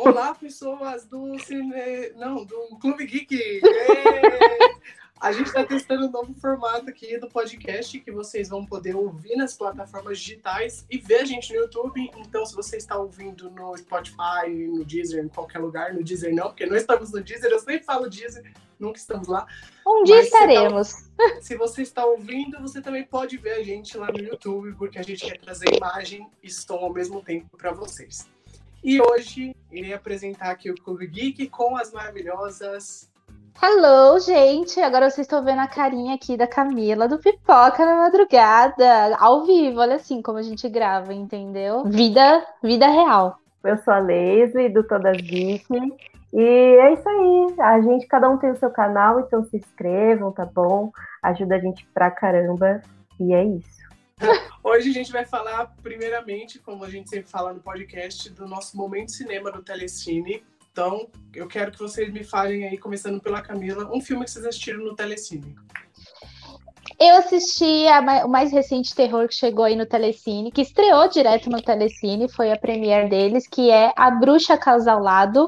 Olá, pessoas do cine... Não, do Clube Geek! A gente está testando um novo formato aqui do podcast que vocês vão poder ouvir nas plataformas digitais e ver a gente no YouTube. Então, se você está ouvindo no Spotify, no Deezer, em qualquer lugar, no Deezer não, porque não estamos no Deezer, eu sempre falo Deezer, nunca estamos lá. Um dia estaremos. Se, tá, se você está ouvindo, você também pode ver a gente lá no YouTube, porque a gente quer trazer imagem e som ao mesmo tempo para vocês. E hoje irei apresentar aqui o Clube Geek com as maravilhosas. Hello, gente! Agora vocês estão vendo a carinha aqui da Camila do Pipoca na madrugada, ao vivo. Olha assim como a gente grava, entendeu? Vida, vida real. Eu sou a Leslie do Todas Geek. E é isso aí. A gente, cada um tem o seu canal, então se inscrevam, tá bom? Ajuda a gente pra caramba. E é isso. Hoje a gente vai falar, primeiramente, como a gente sempre fala no podcast, do nosso momento cinema do Telecine. Então, eu quero que vocês me falem aí, começando pela Camila, um filme que vocês assistiram no Telecine. Eu assisti a, o mais recente terror que chegou aí no Telecine, que estreou direto no Telecine, foi a premiere deles, que é A Bruxa Casalado.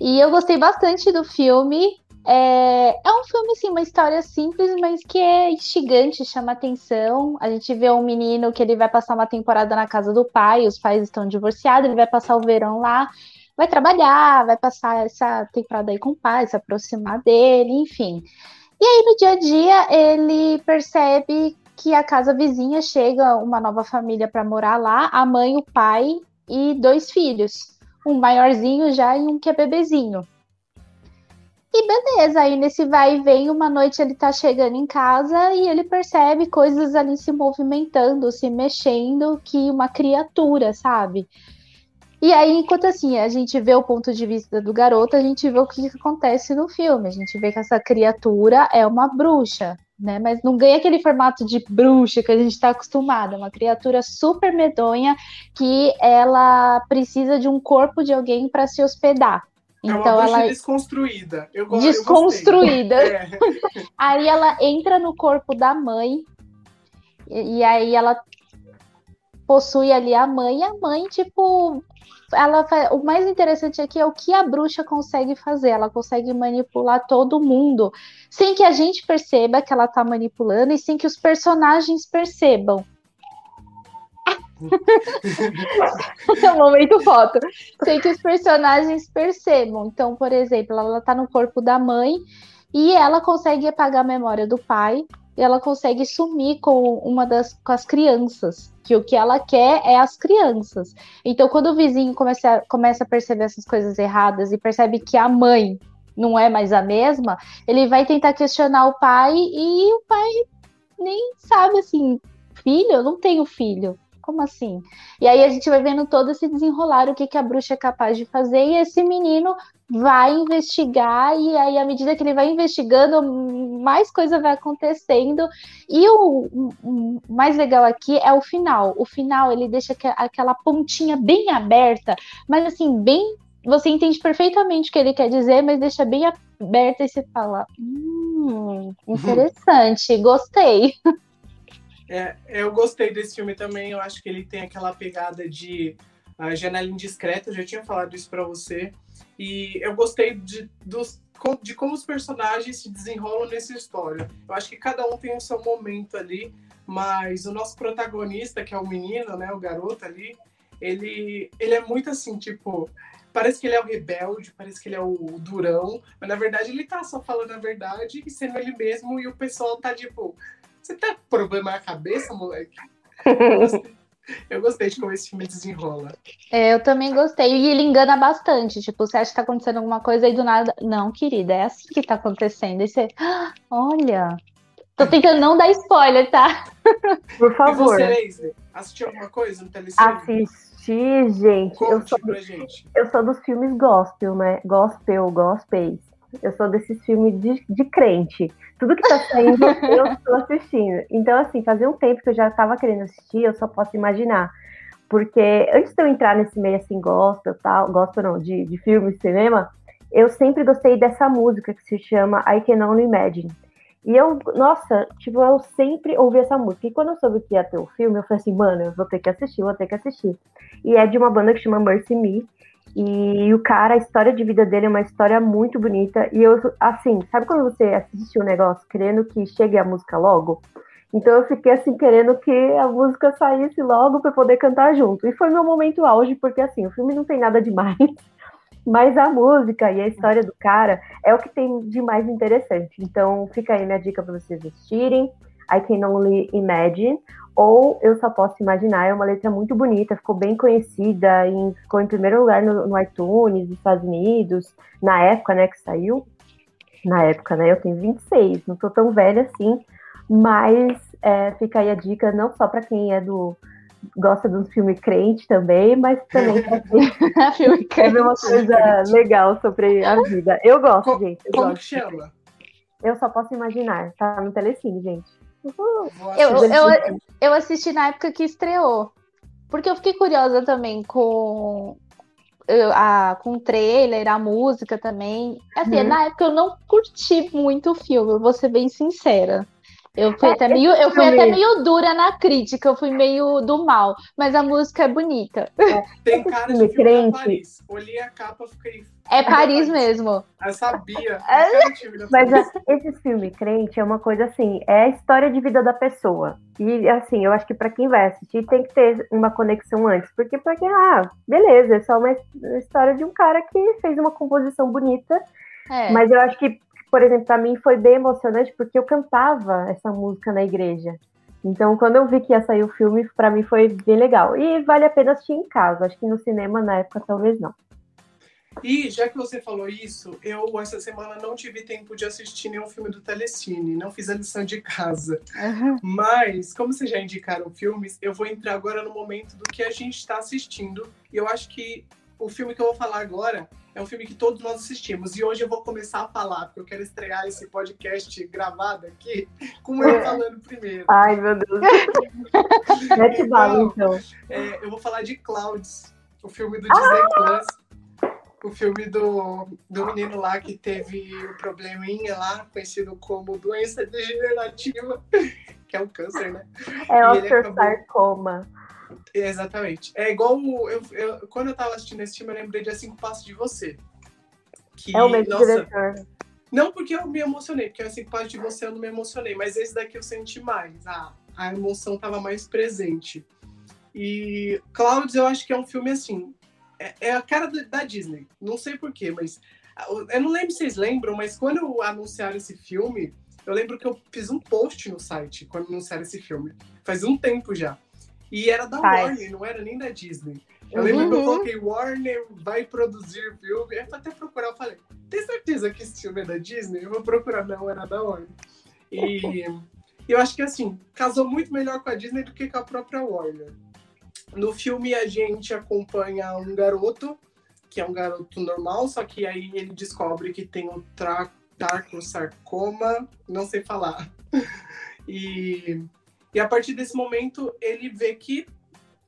E eu gostei bastante do filme. É, é um filme, assim, uma história simples, mas que é instigante, chama atenção. A gente vê um menino que ele vai passar uma temporada na casa do pai, os pais estão divorciados, ele vai passar o verão lá, vai trabalhar, vai passar essa temporada aí com o pai, se aproximar dele, enfim. E aí, no dia a dia, ele percebe que a casa vizinha chega uma nova família para morar lá, a mãe, o pai e dois filhos. Um maiorzinho já e um que é bebezinho. E beleza, aí nesse vai e vem, uma noite ele tá chegando em casa e ele percebe coisas ali se movimentando, se mexendo, que uma criatura, sabe? E aí, enquanto assim, a gente vê o ponto de vista do garoto, a gente vê o que, que acontece no filme. A gente vê que essa criatura é uma bruxa, né? Mas não ganha aquele formato de bruxa que a gente está acostumado. É uma criatura super medonha que ela precisa de um corpo de alguém para se hospedar. É então uma ela desconstruída. Eu, desconstruída. Eu é. Aí ela entra no corpo da mãe e, e, aí ela possui ali a mãe. E a mãe, tipo, ela o mais interessante aqui é o que a bruxa consegue fazer. Ela consegue manipular todo mundo sem que a gente perceba que ela tá manipulando e sem que os personagens percebam. é um momento foto. Sem que os personagens percebam. Então, por exemplo, ela tá no corpo da mãe e ela consegue apagar a memória do pai e ela consegue sumir com uma das com as crianças. Que o que ela quer é as crianças. Então, quando o vizinho começa, a, começa a perceber essas coisas erradas e percebe que a mãe não é mais a mesma, ele vai tentar questionar o pai e o pai nem sabe assim, filho, eu não tenho filho. Como assim? E aí a gente vai vendo todo esse desenrolar, o que, que a bruxa é capaz de fazer, e esse menino vai investigar, e aí, à medida que ele vai investigando, mais coisa vai acontecendo. E o, o mais legal aqui é o final. O final ele deixa aquela pontinha bem aberta, mas assim, bem. Você entende perfeitamente o que ele quer dizer, mas deixa bem aberta e você fala: hum, interessante, gostei. É, eu gostei desse filme também. Eu acho que ele tem aquela pegada de uh, janela indiscreta. Eu já tinha falado isso para você. E eu gostei de, dos, de como os personagens se desenrolam nessa história. Eu acho que cada um tem o seu momento ali, mas o nosso protagonista, que é o menino, né, o garoto ali, ele, ele é muito assim, tipo, parece que ele é o rebelde, parece que ele é o durão, mas na verdade ele tá só falando a verdade e sendo ele mesmo, e o pessoal tá tipo, você tá com problema na cabeça, moleque? Eu gostei, eu gostei de como esse filme desenrola. É, eu também gostei. E ele engana bastante. Tipo, você acha que tá acontecendo alguma coisa e do nada. Não, querida, é assim que tá acontecendo. E você. Ah, olha. Tô tentando não dar spoiler, tá? Por favor. E você, Leise, assistiu alguma coisa no telecine? Assisti, gente. Conte eu sou, pra gente. Eu sou dos filmes gospel, né? Gospel, gospels. Eu sou desses filmes de, de crente. Tudo que tá saindo, eu estou assistindo. Então, assim, fazia um tempo que eu já estava querendo assistir, eu só posso imaginar. Porque antes de eu entrar nesse meio assim, gospel, tal, gospel não, de, de filme, cinema, eu sempre gostei dessa música que se chama I Can Only Imagine. E eu, nossa, tipo, eu sempre ouvi essa música. E quando eu soube que ia ter o filme, eu falei assim, mano, eu vou ter que assistir, vou ter que assistir. E é de uma banda que chama Mercy Me. E o cara, a história de vida dele é uma história muito bonita. E eu, assim, sabe quando você assiste um negócio querendo que chegue a música logo? Então eu fiquei assim, querendo que a música saísse logo para poder cantar junto. E foi meu momento auge, porque assim, o filme não tem nada demais. Mas a música e a história do cara é o que tem de mais interessante. Então fica aí minha dica para vocês assistirem. I Can Only Imagine, ou Eu Só Posso Imaginar, é uma letra muito bonita, ficou bem conhecida, e ficou em primeiro lugar no, no iTunes, nos Estados Unidos, na época, né, que saiu. Na época, né, eu tenho 26, não tô tão velha assim, mas é, fica aí a dica, não só para quem é do, gosta de um filme crente também, mas também filme crente. uma coisa legal sobre a vida. Eu gosto, Co gente. Eu como gosto. que chama? Eu só posso imaginar. Tá no Telecine, gente. Eu, eu, eu assisti na época que estreou. Porque eu fiquei curiosa também com, a, com o trailer, a música também. Assim, hum. na época eu não curti muito o filme, vou ser bem sincera. Eu fui, é, até, meio, eu fui até meio dura na crítica, eu fui meio do mal, mas a música é bonita. É, tem cara de filme crente. Paris. Olhei a capa, fiquei. É Paris mesmo. Eu sabia. É, mas a, esse filme crente é uma coisa assim, é a história de vida da pessoa. E assim, eu acho que para quem vai assistir tem que ter uma conexão antes, porque porque ah, beleza, é só uma história de um cara que fez uma composição bonita. É. Mas eu acho que por exemplo, para mim foi bem emocionante porque eu cantava essa música na igreja. Então, quando eu vi que ia sair o filme, para mim foi bem legal. E vale a pena assistir em casa. Acho que no cinema, na época, talvez não. E já que você falou isso, eu essa semana não tive tempo de assistir nenhum filme do Telecine, não fiz a lição de casa. Uhum. Mas, como vocês já indicaram filmes, eu vou entrar agora no momento do que a gente está assistindo. E eu acho que o filme que eu vou falar agora é um filme que todos nós assistimos. E hoje eu vou começar a falar, porque eu quero estrear esse podcast gravado aqui com eu falando primeiro. Ai, meu Deus. Mete bala, então. É, eu vou falar de Clouds, o filme do Disney ah! Plus. O filme do, do menino lá que teve o um probleminha lá, conhecido como doença degenerativa, que é o câncer, né? É o sarcoma. Acabou... Exatamente. É igual. Eu, eu, quando eu tava assistindo esse filme, eu lembrei de A Cinco Passos de Você. Que, é o mesmo nossa, diretor. Não porque eu me emocionei, porque A Cinco Passos de Você eu não me emocionei, mas esse daqui eu senti mais. A, a emoção tava mais presente. E Clouds, eu acho que é um filme assim. É, é a cara da Disney. Não sei porquê, mas. Eu não lembro se vocês lembram, mas quando anunciaram esse filme, eu lembro que eu fiz um post no site quando anunciaram esse filme. Faz um tempo já. E era da Faz. Warner, não era nem da Disney. Eu lembro que eu uhum. coloquei Warner vai produzir filme. Aí eu até procurar, eu falei, tem certeza que esse filme é da Disney? Eu vou procurar, não, era da Warner. E eu acho que assim, casou muito melhor com a Disney do que com a própria Warner. No filme a gente acompanha um garoto, que é um garoto normal, só que aí ele descobre que tem o sarcoma, não sei falar. E e a partir desse momento, ele vê que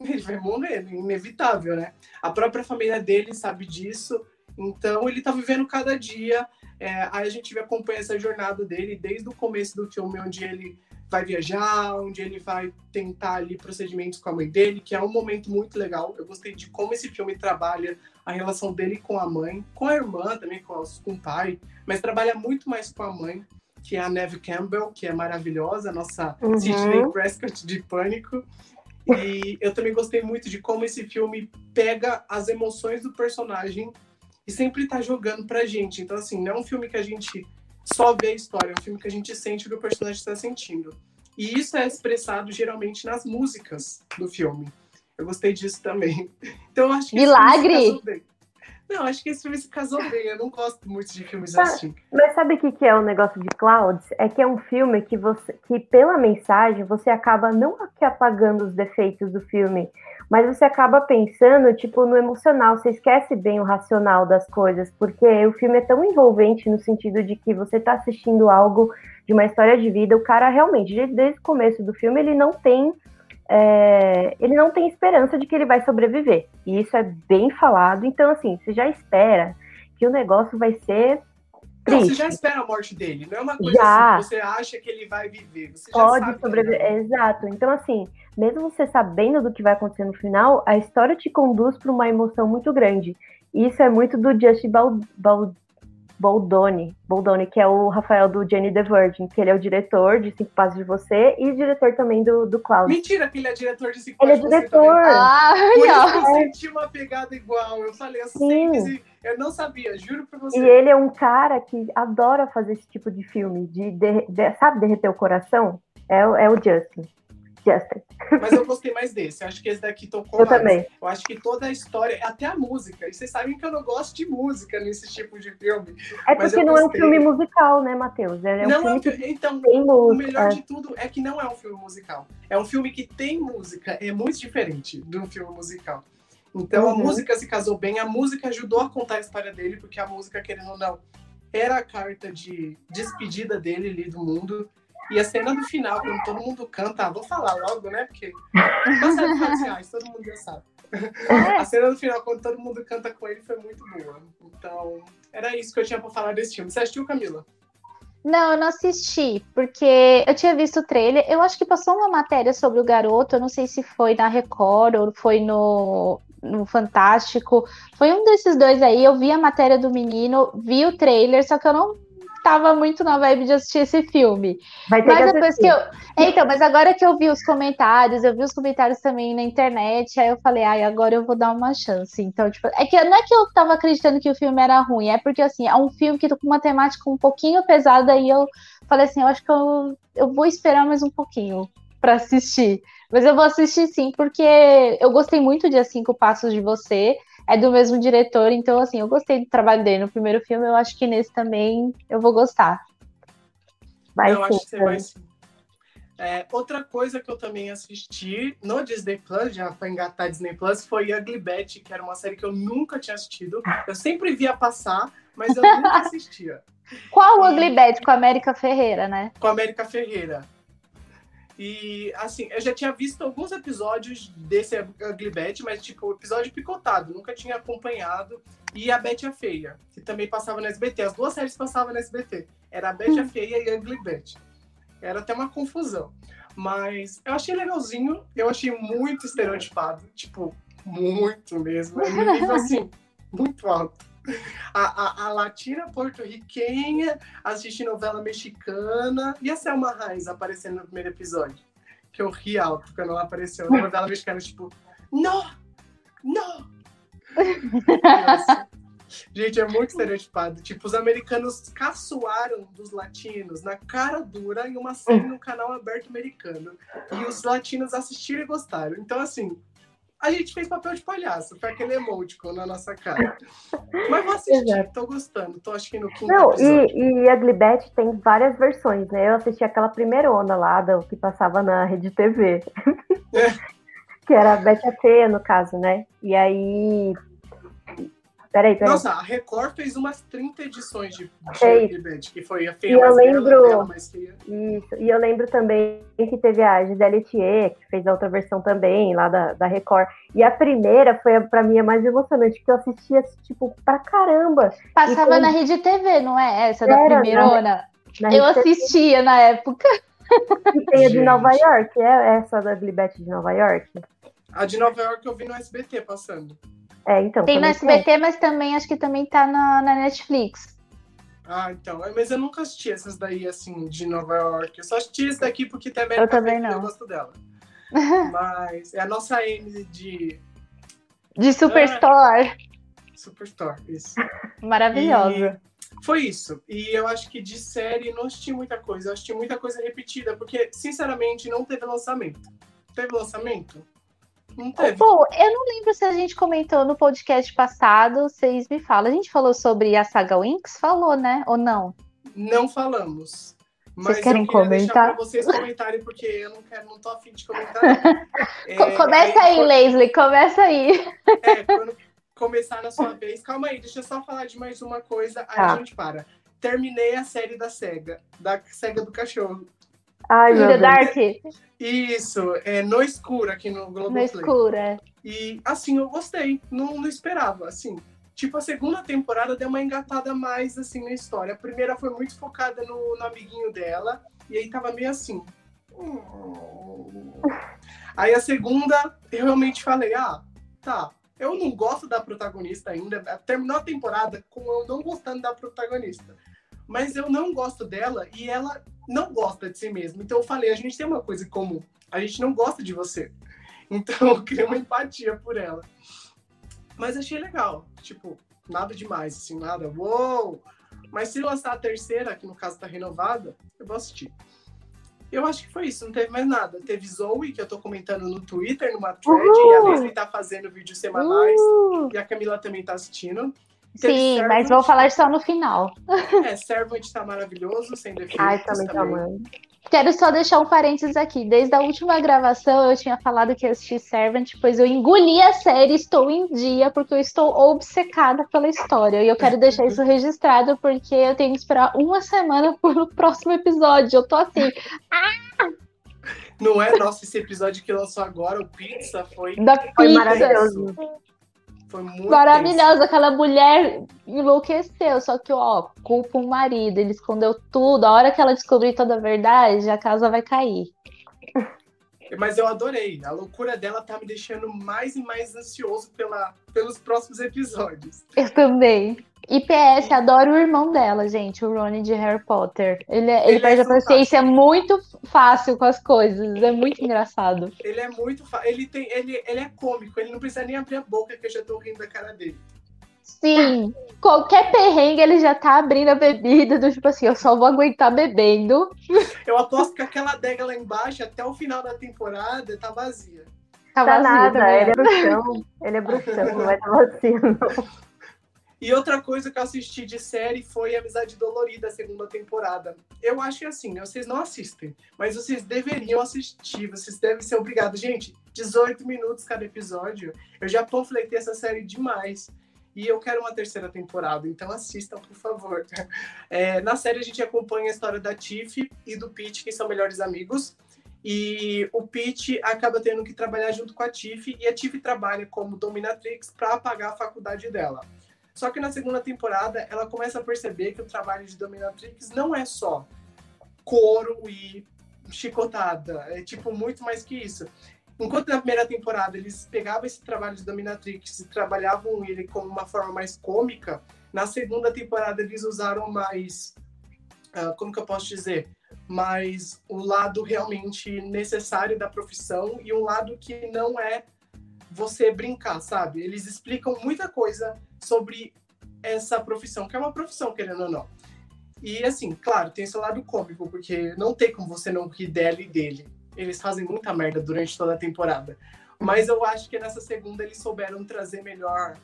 ele vai morrer, inevitável, né? A própria família dele sabe disso, então ele tá vivendo cada dia. É, aí a gente acompanha essa jornada dele desde o começo do filme, onde ele vai viajar, onde ele vai tentar ali procedimentos com a mãe dele, que é um momento muito legal. Eu gostei de como esse filme trabalha a relação dele com a mãe, com a irmã também, com, com o pai, mas trabalha muito mais com a mãe que é a Neve Campbell, que é maravilhosa, a nossa uhum. Sidney Prescott de Pânico. E eu também gostei muito de como esse filme pega as emoções do personagem e sempre tá jogando pra gente. Então, assim, não é um filme que a gente só vê a história, é um filme que a gente sente o que o personagem está sentindo. E isso é expressado geralmente nas músicas do filme. Eu gostei disso também. Então, eu acho que Milagre! Não, acho que esse filme se casou bem. Eu não gosto muito de filmes assim. Mas sabe o que, que é o negócio de Clouds? É que é um filme que você, que pela mensagem, você acaba não aqui apagando os defeitos do filme, mas você acaba pensando, tipo, no emocional. Você esquece bem o racional das coisas, porque o filme é tão envolvente no sentido de que você está assistindo algo de uma história de vida. O cara realmente, desde o começo do filme, ele não tem é, ele não tem esperança de que ele vai sobreviver. E isso é bem falado. Então, assim, você já espera que o negócio vai ser Não, você já espera a morte dele. Não é uma coisa Já. assim, você acha que ele vai viver. Você Pode sobreviver. Exato. Então, assim, mesmo você sabendo do que vai acontecer no final, a história te conduz para uma emoção muito grande. E Isso é muito do Justin Bal Bal Baldoni, Baldoni, que é o Rafael do Jenny the Virgin, que ele é o diretor de Cinco Passos de Você e diretor também do, do Cloud. Mentira que ele é diretor de Cinco Ele é Passos de Você diretor. também. Ah, Por isso que eu senti uma pegada igual. Eu falei assim, Sim. eu não sabia, juro pra você. E ele é um cara que adora fazer esse tipo de filme, de, derre- de- sabe, derreter o coração? É, o- é o Justin. Justin. Mas eu gostei mais desse. Acho que esse daqui tocou Eu mais. também. Eu acho que toda a história, até a música. E vocês sabem que eu não gosto de música nesse tipo de filme. É porque não é um filme musical, né, Matheus? Ele é um não é filme um filme. Então, o melhor de tudo é que não é um filme musical. É um filme que tem música. É muito diferente de um filme musical. Então a Uhum. música se casou bem, a música ajudou a contar a história dele, porque a música, querendo ou não, era a carta de despedida dele ali do mundo. E a cena do final, quando todo mundo canta, ah, vou falar logo, né? Porque nas redes sociais, todo mundo já sabe. É. A cena do final, quando todo mundo canta com ele, foi muito boa. Então, era isso que eu tinha pra falar desse filme. Você assistiu, Camila? Não, eu não assisti, porque eu tinha visto o trailer. Eu acho que passou uma matéria sobre o garoto. Eu não sei se foi na Record ou foi no, no Fantástico. Foi um desses dois aí. Eu vi a matéria do menino, vi o trailer, só que eu não tava muito na vibe de assistir esse filme. Vai ter Mas que depois assistir. que eu. É, Então, mas agora que eu vi os comentários, eu vi os comentários também na internet, aí eu falei, ai, agora eu vou dar uma chance. Então, tipo, é que não é que eu tava acreditando que o filme era ruim, é porque assim, é um filme que tá com uma temática um pouquinho pesada e eu falei assim, eu acho que eu, eu vou esperar mais um pouquinho pra assistir. Mas eu vou assistir sim, porque eu gostei muito de As Cinco Passos de Você. É do mesmo diretor, então assim, eu gostei do trabalho dele no primeiro filme, eu acho que nesse também eu vou gostar. Vai eu sim, acho que você vai sim. É, outra coisa que eu também assisti no Disney Plus, já para engatar Disney Plus, foi Ugly Betty, que era uma série que eu nunca tinha assistido. Eu sempre via passar, mas eu nunca assistia. Qual o E- Ugly Betty com a América Ferreira, né? Com a América Ferreira. E, assim, eu já tinha visto alguns episódios desse Ugly Betty, mas, tipo, episódio picotado, nunca tinha acompanhado. E a Betty a Feia, que também passava no SBT. As duas séries passavam no SBT. Era a Betty a Feia e Ugly Betty. Era até uma confusão. Mas eu achei legalzinho, eu achei muito estereotipado. Tipo, muito mesmo. É um nível, assim, muito alto. A, a, a latina porto-riquenha assistir novela mexicana e a Selma Reis aparecendo no primeiro episódio. Que eu ri alto quando ela apareceu. Na novela mexicana, tipo, não! Não! Gente, é muito estereotipado. Tipo, os americanos caçoaram dos latinos na cara dura em uma série no canal aberto americano. E os latinos assistiram e gostaram. Então, assim, a gente fez papel de palhaço. Foi aquele emoticon na nossa cara. Mas vou assistir, Exato. tô gostando. Tô acho que no quinto Não, episódio. e, e Ugly Betty tem várias versões, né? Eu assisti aquela primeira onda lá, do, que passava na Rede TV. que era a Betty a Feia, no caso, né? E aí... Peraí, peraí. Nossa, a Record fez umas 30 edições de, de. Ugly Betty, que foi a E feia eu mais bela, lembro- a bela mais feia. Isso. E eu lembro também que teve a Gisele Thier, que fez a outra versão também, lá da, da Record. E a primeira foi, pra mim, a mais emocionante, que eu assistia, tipo, pra caramba. Passava tem- na Rede TV, não é essa da Era, primeirona? Na Eu Rede TV, assistia na época. que tem a de. Nova York, é essa da Ugly Betty de Nova York? A de Nova York eu vi no SBT passando. É, então. Tem no também SBT, mas também acho que também tá na, na Netflix. Ah, então. Mas eu nunca assisti essas daí, assim, de Nova York. Eu só assisti esse daqui porque América Eu também não. Eu gosto dela. Mas é a nossa M de De Superstore. Superstore, isso. Maravilhosa. E foi isso. E eu acho que de série não assisti muita coisa. Eu assisti muita coisa repetida, porque, sinceramente, não teve lançamento. Teve lançamento? Não teve. Bom, eu não lembro se a gente comentou no podcast passado, vocês me falam. A gente falou sobre a saga Winx? Falou, né? Ou não? Não falamos. Mas querem eu comentar? deixar pra vocês comentarem, porque eu não quero, não tô afim de comentar. É, Co- começa aí, quando- Leslie, começa aí. É, quando começar na sua vez. Calma aí, deixa eu só falar de mais uma coisa, aí Tá. a gente para. Terminei a série da SEGA, da SEGA do cachorro. Ai, meu In the Deus. Dark, Isso, é no escuro aqui no no Globoplay. escuro. é. E assim, eu gostei. Não, não esperava, assim. Tipo, a segunda temporada deu uma engatada mais, assim, na história. A primeira foi muito focada no, no amiguinho dela, e aí tava meio assim. Aí a segunda, eu realmente falei, ah, tá, eu não gosto da protagonista ainda. Terminou a temporada com eu não gostando da protagonista. Mas eu não gosto dela e ela não gosta de si mesma. Então eu falei, a gente tem uma coisa em comum. A gente não gosta de você. Então eu criei uma empatia por ela. Mas achei legal. Tipo, nada demais, assim, nada. Uou! Mas se lançar a terceira, que no caso tá renovada, eu vou assistir. Eu acho que foi isso, não teve mais nada. Teve Zoe, que eu tô comentando no Twitter, numa thread, Uhul. e a Leslie tá fazendo vídeos semanais, Uhul. e a Camila também tá assistindo. Teve Sim, Servant, mas vou falar só no final. É, Servant tá maravilhoso, sem defeitos. Ai, também, tá também. Quero só deixar um parênteses aqui. Desde a última gravação eu tinha falado que ia assistir Servant, pois eu engoli a série, estou em dia, porque eu estou obcecada pela história. E eu quero deixar isso registrado, porque eu tenho que esperar uma semana pro próximo episódio. Eu tô assim. Ah! Não é? Nossa, esse episódio que lançou agora, o Pizza, foi, da foi pizza. maravilhoso. Foi muito Maravilhosa, tenso. aquela mulher enlouqueceu, só que, ó, culpa o marido, ele escondeu tudo. A hora que ela descobrir toda a verdade, a casa vai cair. Mas eu adorei. A loucura dela tá me deixando mais e mais ansioso pela, pelos próximos episódios. Eu também. E PS, adoro o irmão dela, gente, o Ronnie de Harry Potter. Ele, é, ele, ele perde é a paciência muito fácil com as coisas, é muito engraçado. Ele é muito ele tem ele, ele é cômico, ele não precisa nem abrir a boca que eu já tô rindo da cara dele. Sim, qualquer perrengue ele já tá abrindo a bebida, do tipo assim, eu só vou aguentar bebendo. Eu aposto que aquela adega lá embaixo, até o final da temporada, tá vazia. Tá, tá vazia, nada, ele é bruxão. Ele é bruxão, não vai estar vazio, não. E outra coisa que eu assisti de série foi Amizade Dolorida, a segunda temporada. Eu acho que assim, vocês não assistem, mas vocês deveriam assistir, vocês devem ser obrigados. Gente, 18 minutos cada episódio. Eu já panfletei essa série demais. E eu quero uma terceira temporada, então assistam, por favor. É, na série a gente acompanha a história da Tiff e do Pete, que são melhores amigos. E o Pete acaba tendo que trabalhar junto com a Tiff, e a Tiff trabalha como dominatrix para pagar a faculdade dela. Só que na segunda temporada ela começa a perceber que o trabalho de Dominatrix não é só couro e chicotada, é tipo muito mais que isso. Enquanto na primeira temporada eles pegavam esse trabalho de Dominatrix e trabalhavam ele como uma forma mais cômica, na segunda temporada eles usaram mais, uh, como que eu posso dizer, mais o lado realmente necessário da profissão e um lado que não é você brincar, sabe? Eles explicam muita coisa sobre essa profissão, que é uma profissão, querendo ou não. E assim, claro, tem esse lado cômico, porque não tem como você não rir dela e dele. Eles fazem muita merda durante toda a temporada. Mas eu acho que nessa segunda eles souberam trazer melhor,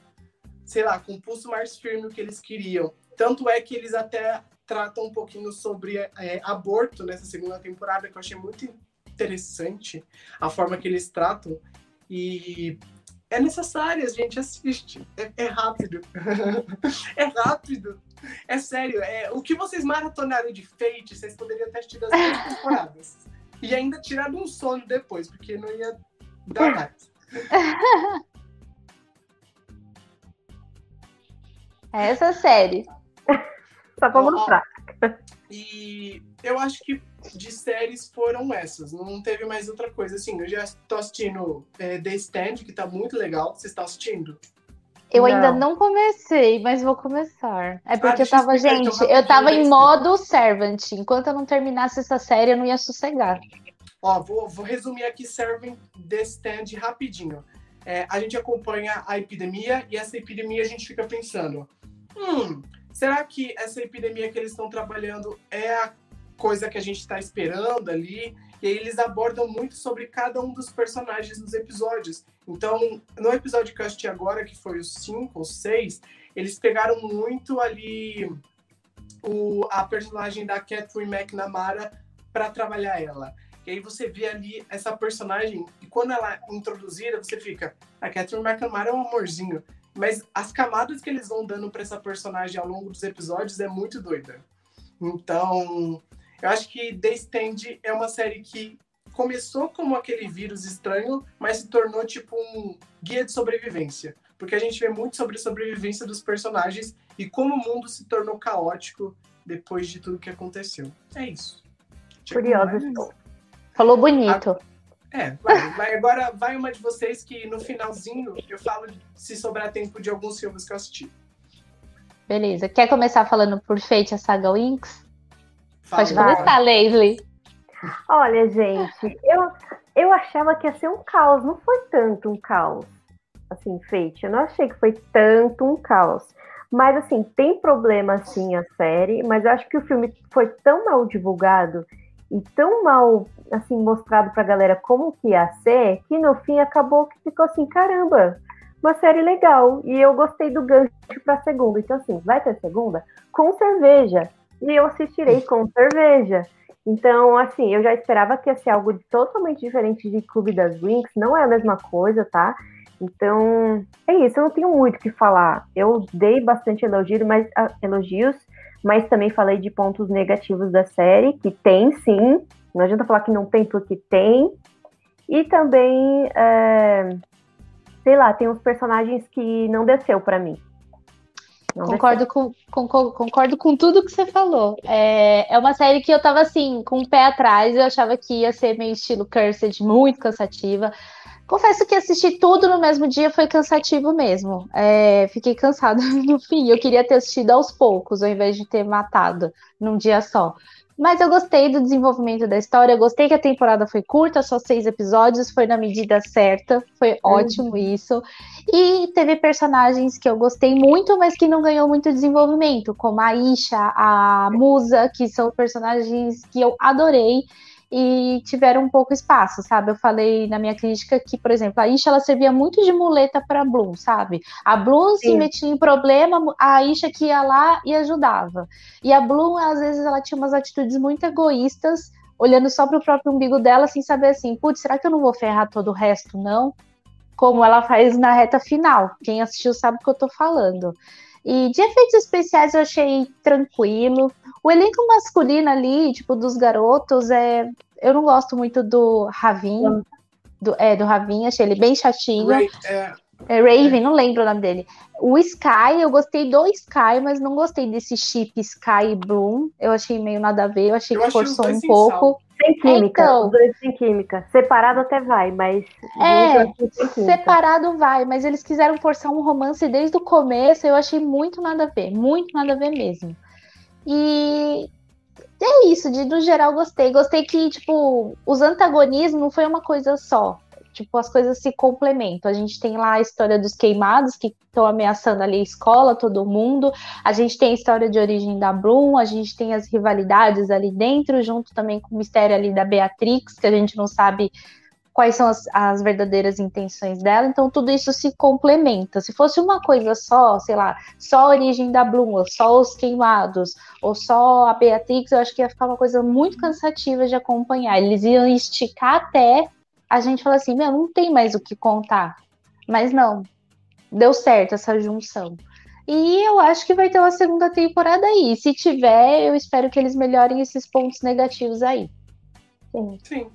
sei lá, com o pulso mais firme o que eles queriam. Tanto é que eles até tratam um pouquinho sobre é, aborto nessa segunda temporada, que eu achei muito interessante a forma que eles tratam. E é necessário, a gente assiste. É, é rápido. é rápido. É sério. É, o que vocês maratonaram de Fate, vocês poderiam ter assistido as duas temporadas. E ainda tirado um sono depois, porque não ia dar mais. É essa série. Só pra mostrar. E eu acho que de séries foram essas. Não teve mais outra coisa. Assim, eu já tô assistindo é, The Stand, que tá muito legal. Você está assistindo? Eu não. ainda não comecei, mas vou começar. É porque ah, eu tava, gente, eu tava em modo servant. Enquanto eu não terminasse essa série, eu não ia sossegar. Ó, vou, vou resumir aqui Servant The Stand rapidinho. É, a gente acompanha a epidemia e essa epidemia a gente fica pensando: hum, será que essa epidemia que eles estão trabalhando é a coisa que a gente está esperando ali? E aí eles abordam muito sobre cada um dos personagens nos episódios. Então, no episódio que eu assisti agora, que foi o 5 ou 6, eles pegaram muito ali o, a personagem da Catherine McNamara para trabalhar ela. E aí você vê ali essa personagem, e quando ela é introduzida, você fica, a Catherine McNamara é um amorzinho. Mas as camadas que eles vão dando para essa personagem ao longo dos episódios é muito doida. Então, eu acho que The Stand é uma série que começou como aquele vírus estranho, mas se tornou tipo um guia de sobrevivência. porque a gente vê muito sobre a sobrevivência dos personagens e como o mundo se tornou caótico depois de tudo que aconteceu. É isso. Curioso estou. Falou bonito. É, vai, vai, agora vai uma de vocês que no finalzinho eu falo se sobrar tempo de alguns filmes que eu assisti. Beleza. Quer começar falando por Fate a Saga Winx? Pode começar. Leslie. Olha, gente, eu, eu achava que ia ser um caos, não foi tanto um caos. Assim, Fate, eu não achei que foi tanto um caos. Mas, assim, tem problema, assim, a série, mas eu acho que o filme foi tão mal divulgado e tão mal, assim, mostrado pra galera como que ia ser, que no fim acabou que ficou assim, caramba, uma série legal. E eu gostei do gancho pra segunda. Então, assim, vai ter segunda? Com cerveja. E eu assistirei com cerveja. Então, assim, eu já esperava que ia ser algo totalmente diferente de Clube das Winx, não é a mesma coisa, tá? Então, é isso, eu não tenho muito o que falar. Eu dei bastante elogio, mas, ah, elogios, mas também falei de pontos negativos da série, que tem sim, não adianta falar que não tem, porque tem. E também, é, sei lá, tem uns personagens que não desceu pra mim. Não Concordo com, com- concordo com tudo que você falou. É, é uma série que eu tava assim, com o pé atrás, eu achava que ia ser meio estilo Cursed, muito cansativa. Confesso que assistir tudo no mesmo dia foi cansativo mesmo. É, fiquei cansada no fim. Eu queria ter assistido aos poucos, ao invés de ter matado num dia só. Mas eu gostei do desenvolvimento da história, eu gostei que a temporada foi curta, só seis episódios, foi na medida certa, foi ótimo isso. E teve personagens que eu gostei muito, mas que não ganhou muito desenvolvimento, como a Isha, a Musa, que são personagens que eu adorei e tiveram um pouco espaço, sabe? Eu falei na minha crítica que, por exemplo, a Isha ela servia muito de muleta para Bloom, sabe? A Bloom se Sim. metia em problema, a Isha que ia lá e ajudava. E a Bloom, às vezes, ela tinha umas atitudes muito egoístas, olhando só para o próprio umbigo dela, sem saber assim, putz, será que eu não vou ferrar todo o resto, não? Como ela faz na reta final. Quem assistiu sabe o que eu tô falando. E de efeitos especiais eu achei tranquilo. O elenco masculino ali, tipo, dos garotos, é. Eu não gosto muito do Ravin. Do, é, do Ravin, achei ele bem chatinho. Ray, é, É Raven, não lembro o nome dele. O Sky, eu gostei do Sky, mas não gostei desse chip Sky e Bloom. Eu achei meio nada a ver, eu achei Eu que forçou um pouco. Sem química, Então. os dois sem química. Separado até vai, mas. É. Separado vai, mas eles quiseram forçar um romance desde o começo, eu achei muito nada a ver, muito nada a ver mesmo. E é isso, de no geral gostei. Gostei que, tipo, os antagonismos não foi uma coisa só. Tipo, as coisas se complementam. A gente tem lá a história dos queimados que estão ameaçando ali a escola, todo mundo. A gente tem a história de origem da Bloom, a gente tem as rivalidades ali dentro, junto também com o mistério ali da Beatrix, que a gente não sabe quais são as, as verdadeiras intenções dela. Então, tudo isso se complementa. Se fosse uma coisa só, sei lá, só a origem da Bloom, ou só os queimados, ou só a Beatrix, eu acho que ia ficar uma coisa muito cansativa de acompanhar. Eles iam esticar até a gente falar assim: meu, não tem mais o que contar. Mas não, deu certo essa junção. E eu acho que vai ter uma segunda temporada aí. Se tiver, eu espero que eles melhorem esses pontos negativos aí. sim,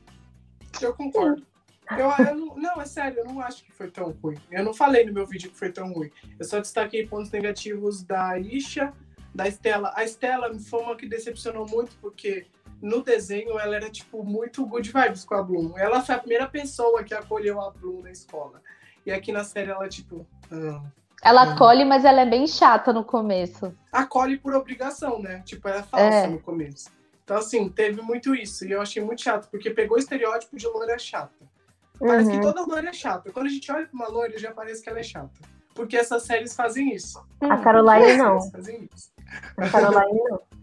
eu concordo. Eu, eu não, não, é sério, eu não acho que foi tão ruim. Eu não falei no meu vídeo que foi tão ruim. Eu só destaquei pontos negativos da Isha, da Estela. A Estela foi uma que decepcionou muito, porque no desenho ela era, tipo, muito good vibes com a Bloom. Ela foi a primeira pessoa que acolheu a Bloom na escola. E aqui na série ela, tipo, ah, Ela Uhum. acolhe, mas ela é bem chata no começo. acolhe por obrigação, né? Tipo, ela é falsa É. no começo. Então, assim, teve muito isso. E eu achei muito chato, porque pegou o estereótipo de loira chata. Parece que Uhum. toda loira é chata. Quando a gente olha pra uma loira, já parece que ela é chata. Porque essas séries fazem isso. A Caroline não. séries fazem isso. A Caroline não.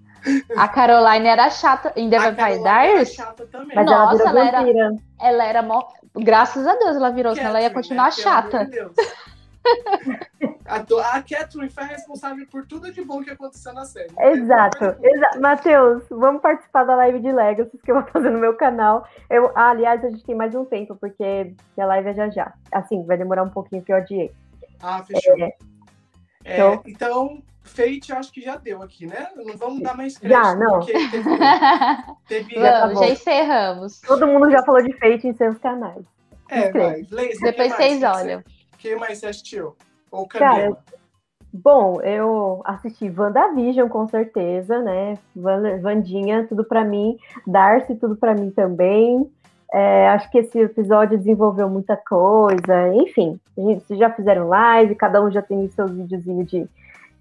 A Caroline era chata em The A Vampire Diaries. chata também. Mas Nossa, ela virou ela era-. Ela era mó. Graças a Deus ela virou, senão ela ia continuar né? Chata. A, do- a Catherine foi responsável por tudo de bom que aconteceu na série. Exato, exato. Matheus, vamos participar da live de Legacy que eu vou fazer no meu canal. Eu, ah, aliás, a gente tem mais um tempo, porque a live é já já. Assim, vai demorar um pouquinho que eu adiei. Ah, fechou. É. É, Então- então, Fate acho que já deu aqui, né? Não vamos dar mais crédito, Já, não. teve, teve Já tá já encerramos. Todo mundo já falou de Fate em seus canais. É, vai. Laser, Depois vocês olham. que mais você assistiu? Ou Camila? Cara, bom, eu assisti WandaVision com certeza, né? Vandinha, tudo para mim. Darcy, tudo para mim também. É, acho que esse episódio desenvolveu muita coisa. Enfim, gente, já fizeram live, cada um já tem seus videozinhos de,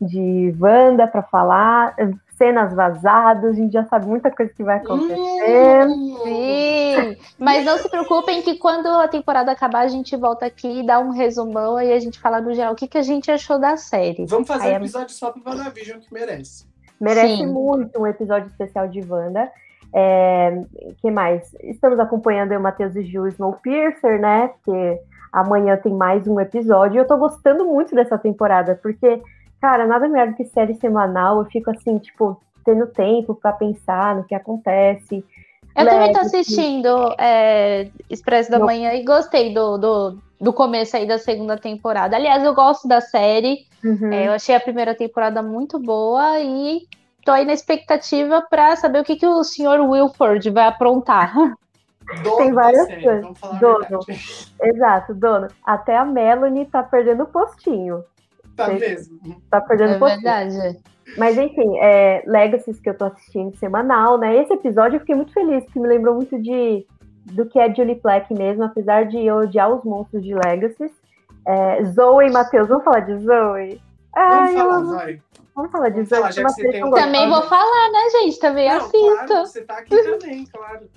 de Wanda para falar cenas vazadas, a gente já sabe muita coisa que vai acontecer. Hum, sim, mas não se preocupem que quando a temporada acabar, a gente volta aqui e dá um resumão e a gente fala no geral o que, que a gente achou da série. Vamos fazer Aí um episódio é... só pro WandaVision que merece. Merece Sim. muito um episódio especial de Wanda. É, que mais? Estamos acompanhando o Matheus e Ju Snowpiercer, né? Porque amanhã tem mais um episódio. E eu tô gostando muito dessa temporada, porque Cara, nada melhor do que série semanal. Eu fico assim, tipo, tendo tempo para pensar no que acontece. Eu leve, também tô assistindo é, Expresso da Manhã e gostei do, do, do começo aí da segunda temporada. Aliás, eu gosto da série. Uhum. É, eu achei a primeira temporada muito boa e tô aí na expectativa para saber o que, que o senhor Wilford vai aprontar. Dono Tem várias coisas. Dono. Exato, dono. Até a Melanie tá perdendo o postinho. Tá mesmo. Tá perdendo é verdade. Mas enfim, é, Legacies que eu tô assistindo semanal, né? Esse episódio eu fiquei muito feliz, porque me lembrou muito de do que é Julie Black mesmo, apesar de eu odiar os monstros de Legacies. É, Zoe e Matheus, vamos falar de Zoe? Ai, vamos falar, eu... vai. Vamos falar de Zoe. Falar, também vou falar, né, gente? Também Não, assisto. Claro, você tá aqui também, claro.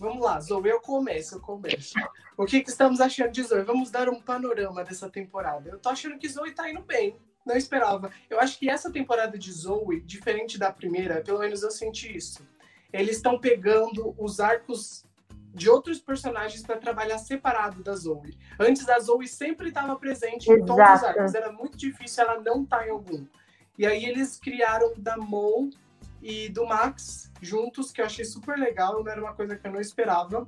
Vamos lá, Zoe, eu começo, eu começo. O que, que estamos achando de Zoe? Vamos dar um panorama dessa temporada. Eu tô achando que Zoe tá indo bem. Não esperava. Eu acho que essa temporada de Zoe, diferente da primeira, pelo menos eu senti isso. Eles estão pegando os arcos de outros personagens para trabalhar separado da Zoe. Antes a Zoe sempre estava presente em todos os arcos. Era muito difícil ela não estar tá em algum. E aí eles criaram da Mo e do Max juntos, que eu achei super legal, não era uma coisa que eu não esperava.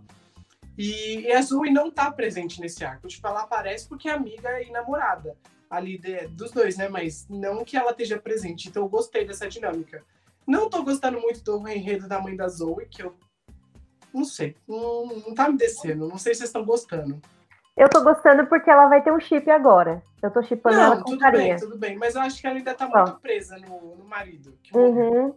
E, e a Zoe não tá presente nesse arco. Tipo, ela aparece porque é amiga e namorada ali de, dos dois, né? Mas não que ela esteja presente. Então eu gostei dessa dinâmica. Não tô gostando muito do enredo da mãe da Zoe, que eu não sei, não, não tá me descendo. Não sei se vocês estão gostando. Eu tô gostando porque ela vai ter um chip agora. Eu tô chipando ela com tudo carinha. bem, tudo bem. Mas eu acho que ela ainda tá muito presa no, no marido. Uhum.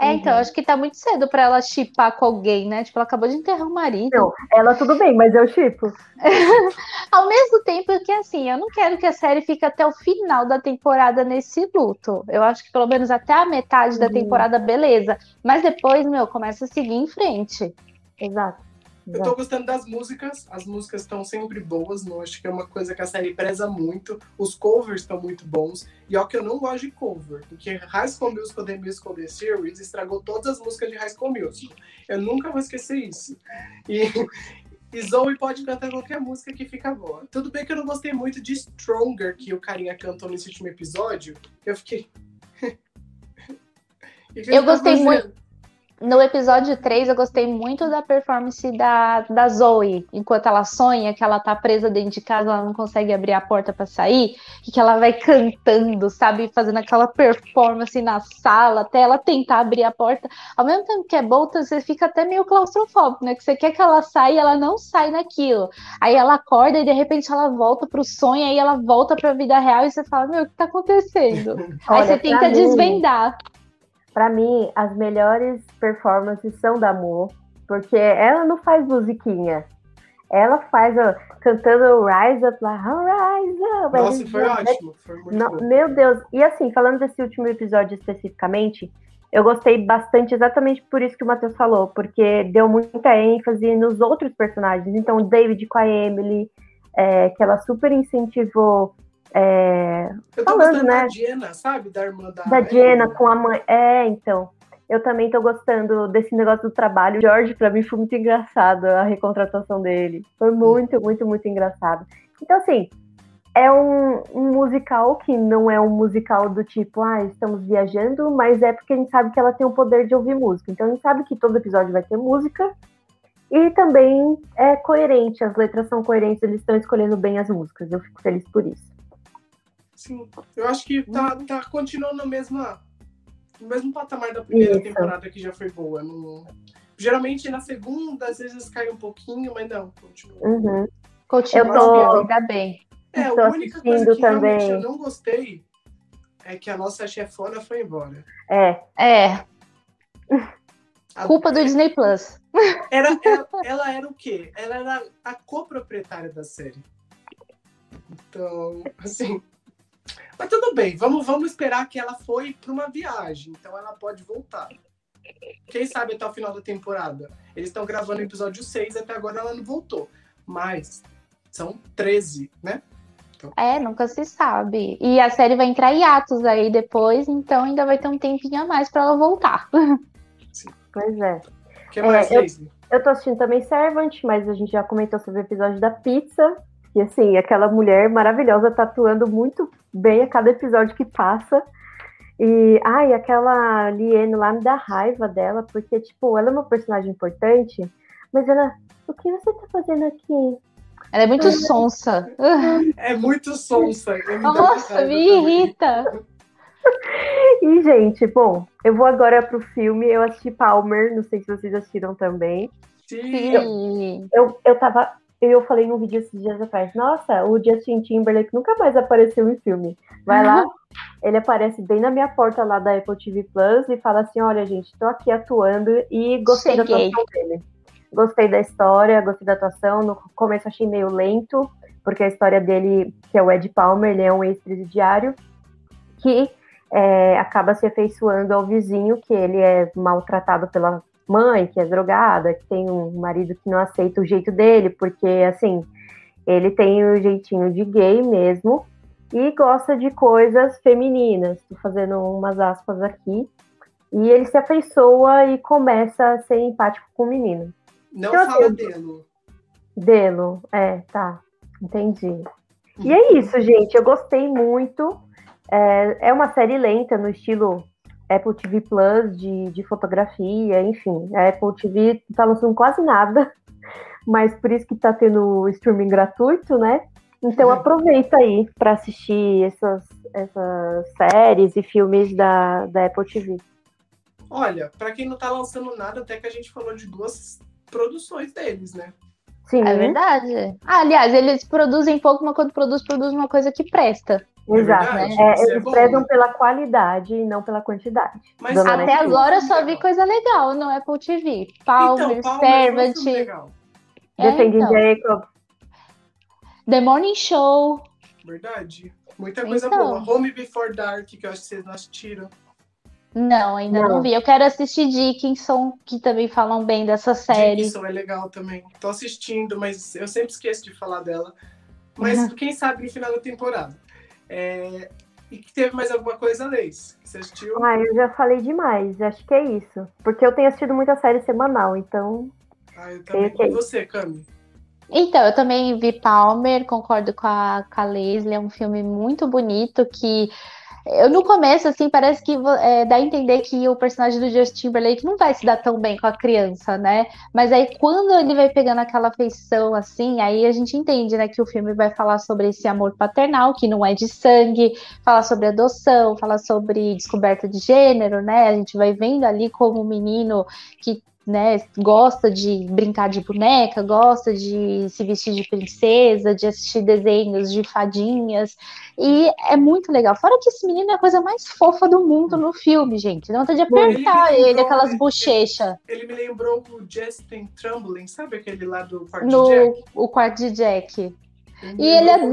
É, então, uhum. acho que tá muito cedo para ela chipar com alguém, né? Tipo, ela acabou de enterrar o marido. Não, ela tudo bem, mas eu chipo. Ao mesmo tempo que, assim, eu não quero que a série fique até o final da temporada nesse luto. Eu acho que pelo menos até a metade uhum. da temporada, beleza. Mas depois, meu, começa a seguir em frente. Exato. Eu tô gostando das músicas, as músicas estão sempre boas, não acho que é uma coisa que a série preza muito. Os covers estão muito bons. E ó que eu não gosto de cover, porque High School Musical The Musical The Series estragou todas as músicas de High School Musical. Eu nunca vou esquecer isso. E, e Zoe pode cantar qualquer música que fica boa. Tudo bem que eu não gostei muito de Stronger, que o carinha cantou nesse último episódio. Eu fiquei. eu gostei muito no episódio 3, eu gostei muito da performance da, da Zoe, enquanto ela sonha que ela tá presa dentro de casa, ela não consegue abrir a porta para sair, e que ela vai cantando, sabe, fazendo aquela performance na sala, até ela tentar abrir a porta. Ao mesmo tempo que é bom, você fica até meio claustrofóbico, né? Que você quer que ela saia e ela não sai naquilo. Aí ela acorda e de repente ela volta pro sonho, aí ela volta pra vida real e você fala, meu, o que tá acontecendo? Olha, aí você tenta mim... desvendar. Para mim, as melhores performances são da Mo, porque ela não faz musiquinha. Ela faz ó, cantando Rise Up lá, Rise Up. Nossa, foi ótimo. Foi muito não. Meu Deus. E assim, falando desse último episódio especificamente, eu gostei bastante exatamente por isso que o Matheus falou, porque deu muita ênfase nos outros personagens. Então, o David com a Emily, é, que ela super incentivou é, eu tô falando, né? da Jenna, sabe? Da irmã da. Da Jenna com a mãe. É, então. Eu também tô gostando desse negócio do trabalho. O George, pra mim, foi muito engraçado a recontratação dele. Foi muito, muito, muito engraçado. Então, assim, é um, um, musical que não é um musical do tipo, ah, estamos viajando, mas é porque a gente sabe que ela tem o poder de ouvir música. Então a gente sabe que todo episódio vai ter música. E também é coerente, as letras são coerentes, eles estão escolhendo bem as músicas. Eu fico feliz por isso. Sim, eu acho que tá, tá continuando no mesmo, no mesmo patamar da primeira Isso. temporada que já foi boa. No... Geralmente na segunda, às vezes cai um pouquinho, mas não, continua. Uhum. Continua, eu tô... ainda bem. É, a única coisa que também. realmente eu não gostei é que a nossa chefona foi embora. É. É. A... Culpa do Disney Plus. Era, ela, ela, era o quê? Ela era a coproprietária da série. Então, assim. Mas tudo bem, vamos, vamos esperar que ela foi para uma viagem, então ela pode voltar. Quem sabe até o final da temporada. Eles estão gravando o episódio 6, até agora ela não voltou. Mas são 13, né? Então... É, nunca se sabe. E a série vai entrar em atos aí depois, então ainda vai ter um tempinho a mais para ela voltar. Sim. Pois é. O que mais, é, eu, eu tô assistindo também Servant, mas a gente já comentou sobre o episódio da pizza. E assim, aquela mulher maravilhosa tatuando muito bem a cada episódio que passa. E, ai, aquela Liene lá me dá raiva dela, porque, tipo, ela é uma personagem importante, mas ela, o que você tá fazendo aqui? Ela é muito sonsa. É muito sonsa. Nossa, me irrita. E, gente, bom, eu vou agora pro filme. Eu assisti Palmer, não sei se vocês assistiram também. Sim. Eu, eu, eu tava. Eu falei num vídeo esses dias atrás, nossa, o Justin Timberlake nunca mais apareceu em filme. Vai lá, ele aparece bem na minha porta lá da Apple TV Plus e fala assim: olha, gente, tô aqui atuando e gostei Cheguei. da atuação dele. Gostei da história, gostei da atuação. No começo achei meio lento, porque a história dele, que é o Ed Palmer, ele é um ex-presidiário que é, acaba se afeiçoando ao vizinho, que ele é maltratado pela mãe, que é drogada, que tem um marido que não aceita o jeito dele, porque, assim, ele tem o jeitinho de gay mesmo e gosta de coisas femininas. Estou fazendo umas aspas aqui. E ele se afeiçoa e começa a ser empático com o menino. Não então, fala assim, Delo. Delo, é, tá. Entendi. E é isso, gente. Eu gostei muito. É, é uma série lenta no estilo Apple TV Plus de, de fotografia, enfim. A Apple TV não tá lançando quase nada, mas por isso que tá tendo streaming gratuito, né? Então aproveita aí para assistir essas, essas séries e filmes da, da Apple TV. Olha, para quem não tá lançando nada, até que a gente falou de duas produções deles, né? Sim. É verdade. Ah, aliás, eles produzem pouco, mas quando produz, produz uma coisa que presta. É Exato. É é, eles é prezam pela qualidade e não pela quantidade. Mas até agora eu só vi coisa legal no Apple TV. Palmer, então, Servant. É, Defending então. Jacob. The Morning Show. Verdade. Muita coisa então. boa. Home Before Dark, que eu acho que vocês não assistiram. Não, ainda não. não. vi. Eu quero assistir Dickinson, que também falam bem dessa série. Dickinson é legal também. Tô assistindo, mas eu sempre esqueço de falar dela. Mas uhum. quem sabe no final da temporada. É... E que teve mais alguma coisa, Leis? Você assistiu? Ah, eu já falei demais. Acho que é isso. Porque eu tenho assistido muita série semanal, então. Ah, eu também. E você, Cami? Então, eu também vi Palmer, concordo com a, com a Leslie, é um filme muito bonito que eu no começo, assim, parece que é, dá a entender que o personagem do Justin Timberlake não vai se dar tão bem com a criança, né? Mas aí quando ele vai pegando aquela afeição, assim, aí a gente entende, né, que o filme vai falar sobre esse amor paternal, que não é de sangue, falar sobre adoção, falar sobre descoberta de gênero, né? A gente vai vendo ali como o menino que né, gosta de brincar de boneca, gosta de se vestir de princesa, de assistir desenhos de fadinhas, e é muito legal. Fora que esse menino é a coisa mais fofa do mundo no filme, gente. Dá vontade de apertar ele, ele aquelas bochechas. Ele, me lembrou o Justin Trumbullin, sabe aquele lá do quarto no, de Jack? O quarto de Jack. E ele é,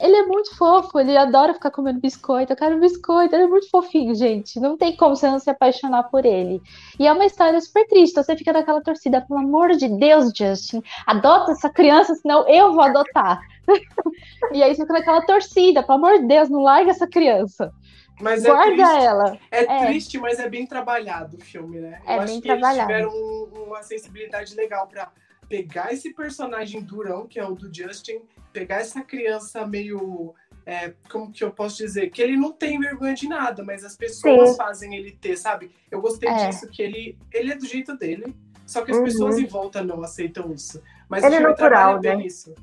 ele é muito fofo, ele adora ficar comendo biscoito. Eu quero biscoito, ele é muito fofinho, gente. Não tem como você não se apaixonar por ele. E é uma história super triste. Você fica naquela torcida, pelo amor de Deus, Justin, adota essa criança, senão eu vou adotar. e aí você fica naquela torcida, pelo amor de Deus, não larga essa criança. Mas é Guarda é triste, ela. É, é, triste, mas é bem trabalhado o filme, né? É Eu bem acho que trabalhado. eles tiveram uma sensibilidade legal para pegar esse personagem durão, que é o do Justin, pegar essa criança meio. É, como que eu posso dizer? Que ele não tem vergonha de nada, mas as pessoas Sim. fazem ele ter, sabe? Eu gostei é. disso, que ele, ele é do jeito dele, só que as uhum. pessoas em volta não aceitam isso. Mas ele o é filme é natural, bem né? isso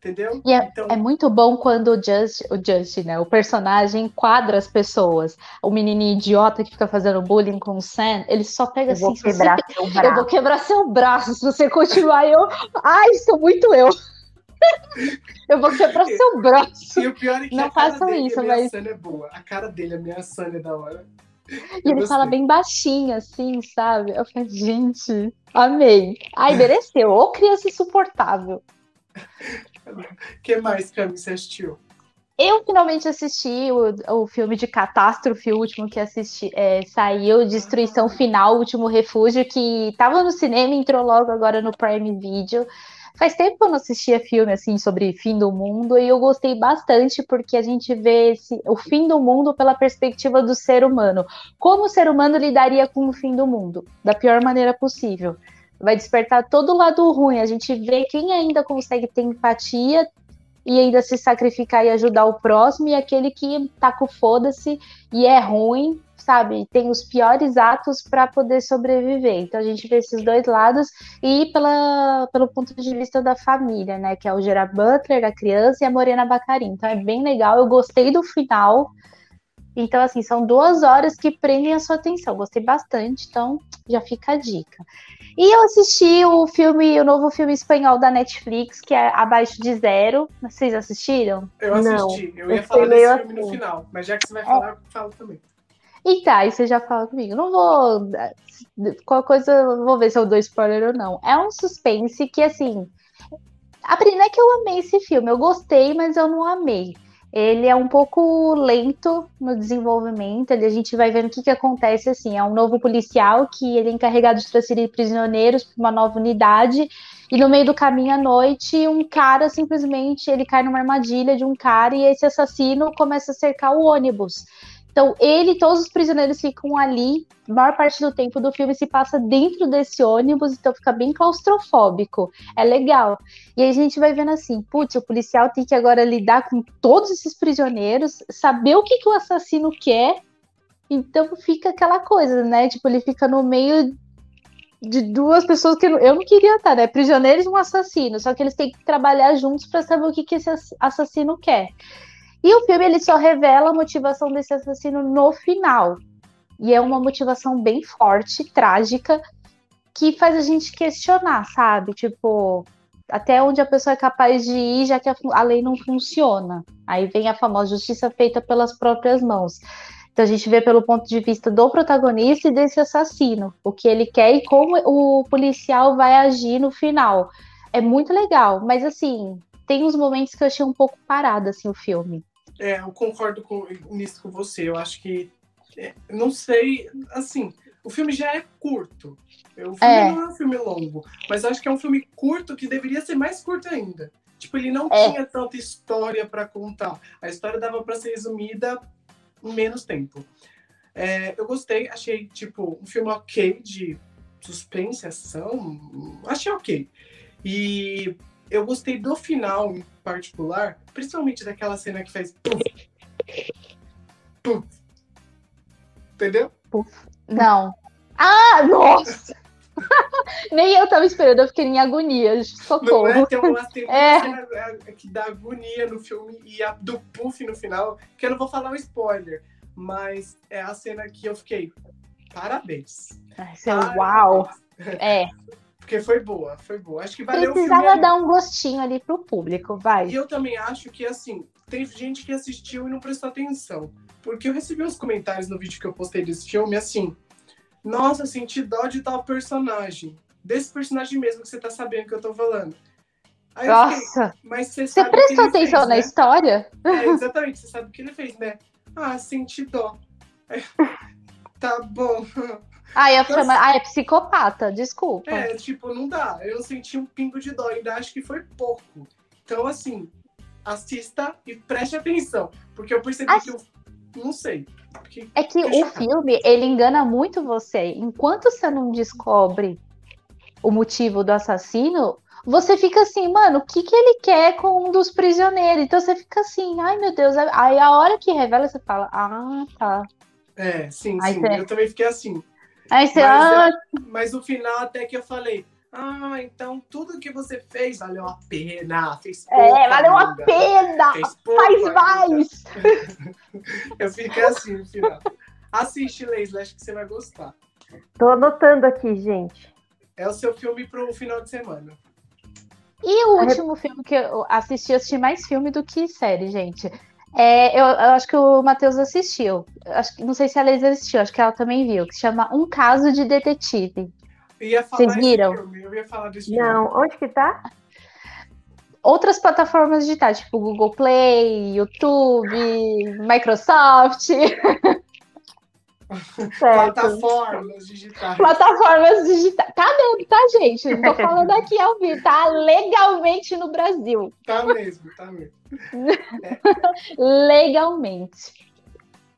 entendeu? E é, então... é muito bom quando o Just, o Just, né, o personagem enquadra as pessoas. O menininho idiota que fica fazendo bullying com o Sam, ele só pega eu assim, vou quebrar você... seu braço. eu vou quebrar seu braço se você continuar eu, ai, sou muito eu. Eu vou quebrar seu braço. E o pior é que Não a cara façam dele isso, ameaçando é boa. A cara dele ameaçando é da hora. E ele fala bem baixinho, assim, sabe? Eu falei, gente, amei. Ai, mereceu. Ô criança insuportável. O que mais, Cami, você assistiu? Eu finalmente assisti o, o filme de catástrofe, o último que assisti, é, saiu, Destruição Final, Último Refúgio, que tava no cinema e entrou logo agora no Prime Video. Faz tempo que eu não assistia filme assim sobre fim do mundo e eu gostei bastante porque a gente vê esse, o fim do mundo pela perspectiva do ser humano. Como o ser humano lidaria com o fim do mundo? Da pior maneira possível. Vai despertar todo o lado ruim. A gente vê quem ainda consegue ter empatia e ainda se sacrificar e ajudar o próximo, e aquele que tá com foda-se e é ruim, sabe? Tem os piores atos para poder sobreviver. Então a gente vê esses dois lados e pela, pelo ponto de vista da família, né? Que é o Gerard Butler, a criança, e a Morena Bacarin. Então é bem legal. Eu gostei do final. Então, assim, são duas horas que prendem a sua atenção. Gostei bastante, então já fica a dica. E eu assisti o filme, o novo filme espanhol da Netflix, que é Abaixo de Zero. Vocês assistiram? Eu assisti. eu ia falar desse filme no final, mas já que você vai falar, eu falo também. E tá, aí você já fala comigo. Não vou. Qualquer coisa, vou ver se eu dou spoiler ou não. É um suspense que, assim. A não é que eu amei esse filme, eu gostei, mas eu não amei. Ele é um pouco lento no desenvolvimento, ele, a gente vai vendo o que, que acontece assim. É um novo policial que ele é encarregado de transferir prisioneiros para uma nova unidade, e no meio do caminho à noite, um cara simplesmente ele cai numa armadilha de um cara e esse assassino começa a cercar o ônibus. Então, ele e todos os prisioneiros ficam ali, a maior parte do tempo do filme se passa dentro desse ônibus, então fica bem claustrofóbico. É legal. E aí a gente vai vendo assim, putz, o policial tem que agora lidar com todos esses prisioneiros, saber o que, que o assassino quer. Então fica aquela coisa, né? Tipo, ele fica no meio de duas pessoas que eu não queria estar, né? Prisioneiros e um assassino. Só que eles têm que trabalhar juntos para saber o que, que esse assassino quer. E o filme ele só revela a motivação desse assassino no final. E é uma motivação bem forte, trágica, que faz a gente questionar, sabe? Tipo, até onde a pessoa é capaz de ir, já que a, a lei não funciona. Aí vem a famosa justiça feita pelas próprias mãos. Então a gente vê pelo ponto de vista do protagonista e desse assassino, o que ele quer e como o policial vai agir no final. É muito legal, mas assim, tem uns momentos que eu achei um pouco parado assim o filme. É, eu concordo com, nisso com você. Eu acho que. É, não sei, assim, o filme já é curto. O filme é. não é um filme longo, mas acho que é um filme curto que deveria ser mais curto ainda. Tipo, ele não é. tinha tanta história para contar. A história dava para ser resumida em menos tempo. É, eu gostei, achei, tipo, um filme ok de suspense, ação. Achei ok. E eu gostei do final em particular, principalmente daquela cena que faz puf, puf. Entendeu? Puf. Não. Ah, nossa! Nem eu tava esperando, eu fiquei em agonia. Socorro. Não é? Tem uma, tem uma é. cena é, que dá agonia no filme e a do puff no final, que eu não vou falar o spoiler, mas é a cena que eu fiquei. Parabéns. Ai, seu, Parabéns. uau! É. Porque foi boa, foi boa. Acho que valeu Precisava o filme. dar um gostinho ali pro público, vai. E eu também acho que, assim, tem gente que assistiu e não prestou atenção. Porque eu recebi uns comentários no vídeo que eu postei desse filme, assim, nossa, senti dó de tal personagem. Desse personagem mesmo que você tá sabendo que eu tô falando. Aí nossa! Fiquei, mas você, você prestou atenção fez, na né? história? É, exatamente, você sabe o que ele fez, né? Ah, senti dó. tá bom. Ah, eu então, ah, é psicopata, desculpa. É, tipo, não dá. Eu não senti um pingo de dó, ainda acho que foi pouco. Então, assim, assista e preste atenção. Porque eu percebi acho... que eu. Não sei. É que o filme, ele engana muito você. Enquanto você não descobre o motivo do assassino, você fica assim, mano, o que, que ele quer com um dos prisioneiros? Então você fica assim, ai meu Deus. Aí a hora que revela, você fala, ah, tá. É, sim, Aí sim. Você... Eu também fiquei assim. Aí você, mas, ah... mas no final até que eu falei, ah, então tudo que você fez valeu a pena. Fez pouco, é, valeu a pena! Faz mais! eu fiquei assim no final. Assiste, Leisla, acho que você vai gostar. Tô anotando aqui, gente. É o seu filme pro final de semana. E o último filme que eu assisti, eu assisti mais filme do que série, gente. É, eu, eu, acho que o Matheus assistiu. Acho, não sei se a Leisa assistiu, acho que ela também viu, que se chama Um Caso de Detetive. Vocês viram? Filme, eu ia falar desse Não, filme. onde que tá? Outras plataformas digitais, tipo Google Play, YouTube, Microsoft. Plataformas digitais. Plataformas digitais. Tá mesmo, tá, gente? Não tô falando aqui ao vivo, tá legalmente no Brasil. Tá mesmo, tá mesmo. Legalmente.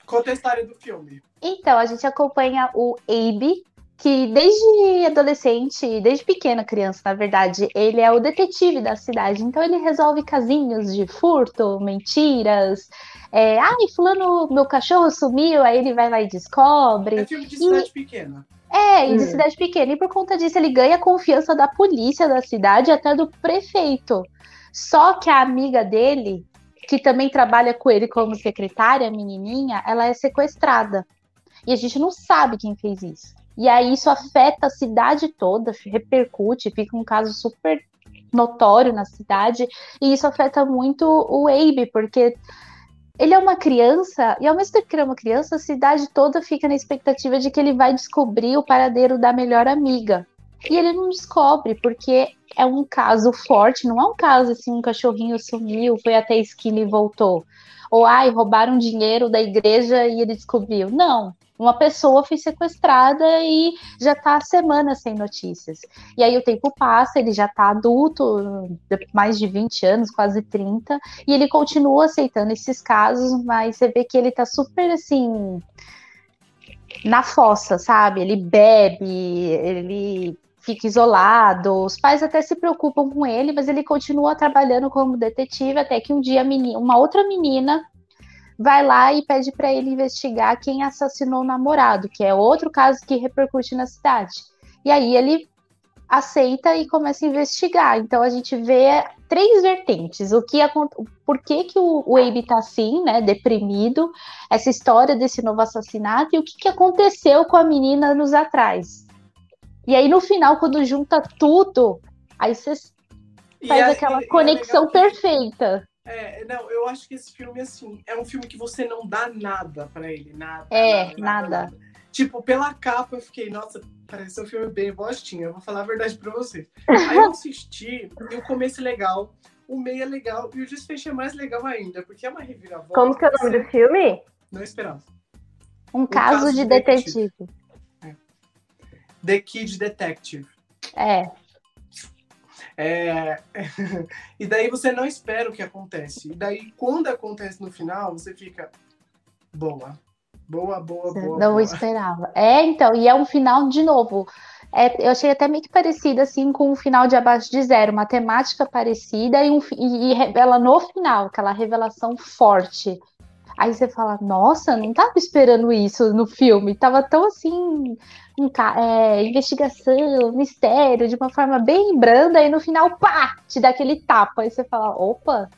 Conta a história do filme. Então, a gente acompanha o Abe, que desde adolescente, desde pequena criança, na verdade, ele é o detetive da cidade. Então, ele resolve casinhos de furto, mentiras. É, Ai, fulano, meu cachorro sumiu, aí ele vai lá e descobre. É filme de cidade pequena. É, e de Hum. cidade pequena. E por conta disso, ele ganha a confiança da polícia da cidade e até do prefeito. Só que a amiga dele, que também trabalha com ele como secretária, a menininha, ela é sequestrada. E a gente não sabe quem fez isso. E aí isso afeta a cidade toda, repercute, fica um caso super notório na cidade. E isso afeta muito o Abe, porque ele é uma criança, e ao mesmo tempo que ele é uma criança, a cidade toda fica na expectativa de que ele vai descobrir o paradeiro da melhor amiga. E ele não descobre, porque é um caso forte, não é um caso assim, um cachorrinho sumiu, foi até a esquina e voltou. Ou, ai, roubaram dinheiro da igreja e ele descobriu. Não. Uma pessoa foi sequestrada e já tá há semanas sem notícias. E aí o tempo passa, ele já tá adulto, mais de 20 anos, quase 30, e ele continua aceitando esses casos, mas você vê que ele tá super assim na fossa, sabe? Ele bebe, ele fica isolado. Os pais até se preocupam com ele, mas ele continua trabalhando como detetive até que um dia uma outra menina vai lá e pede para ele investigar quem assassinou o namorado, que é outro caso que repercute na cidade. E aí ele aceita e começa a investigar. Então a gente vê três vertentes. O que por que, que o, o Abe tá assim, né, deprimido, essa história desse novo assassinato e o que, que aconteceu com a menina anos atrás. E aí no final, quando junta tudo, aí você faz é- aquela é conexão que- perfeita. É, não, eu acho que esse filme, assim, é um filme que você não dá nada pra ele. Nada. É, nada. Tipo, pela capa eu fiquei, nossa, parece um filme bem bostinho. Eu vou falar a verdade pra vocês. Aí eu assisti, e o começo é legal, o meio é legal, e o desfecho é mais legal ainda, porque é uma reviravolta. Como que é o nome do filme? Não esperava. Um caso, caso de de detetive. The Kid Detective. É, É... e daí você não espera o que acontece. E daí, quando acontece no final, você fica. Boa. Boa, boa, boa. não boa. esperava. É, então, e é um final de novo. É, eu achei até meio que parecido assim com o final de Abaixo de Zero, uma temática parecida e, um, e, e revela no final aquela revelação forte. Aí você fala, nossa, não tava esperando isso no filme, tava tão assim, um, é, investigação, mistério, de uma forma bem branda, e no final, pá, te dá aquele tapa, aí você fala, opa,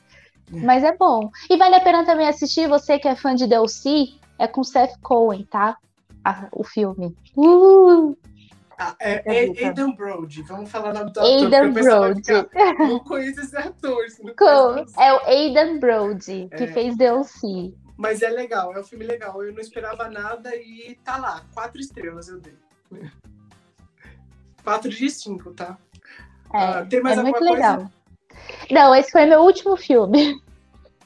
mas é bom. E vale a pena também assistir, você que é fã de DLC, é com Seth Cohen, tá? A- o filme. Uh, Ah, é, É é. Aidan Brody. Vamos falar o nome do ator. Aidan Brody. ficar, Não conheço esse ator. não não é o Aidan Brody, que É. fez DLC. Mas é legal, é um filme legal. Eu não esperava nada e tá lá. Quatro estrelas eu dei. Quatro de cinco, tá? É, Ah, tem mais é alguma muito legal. coisa? Não, esse foi meu último filme.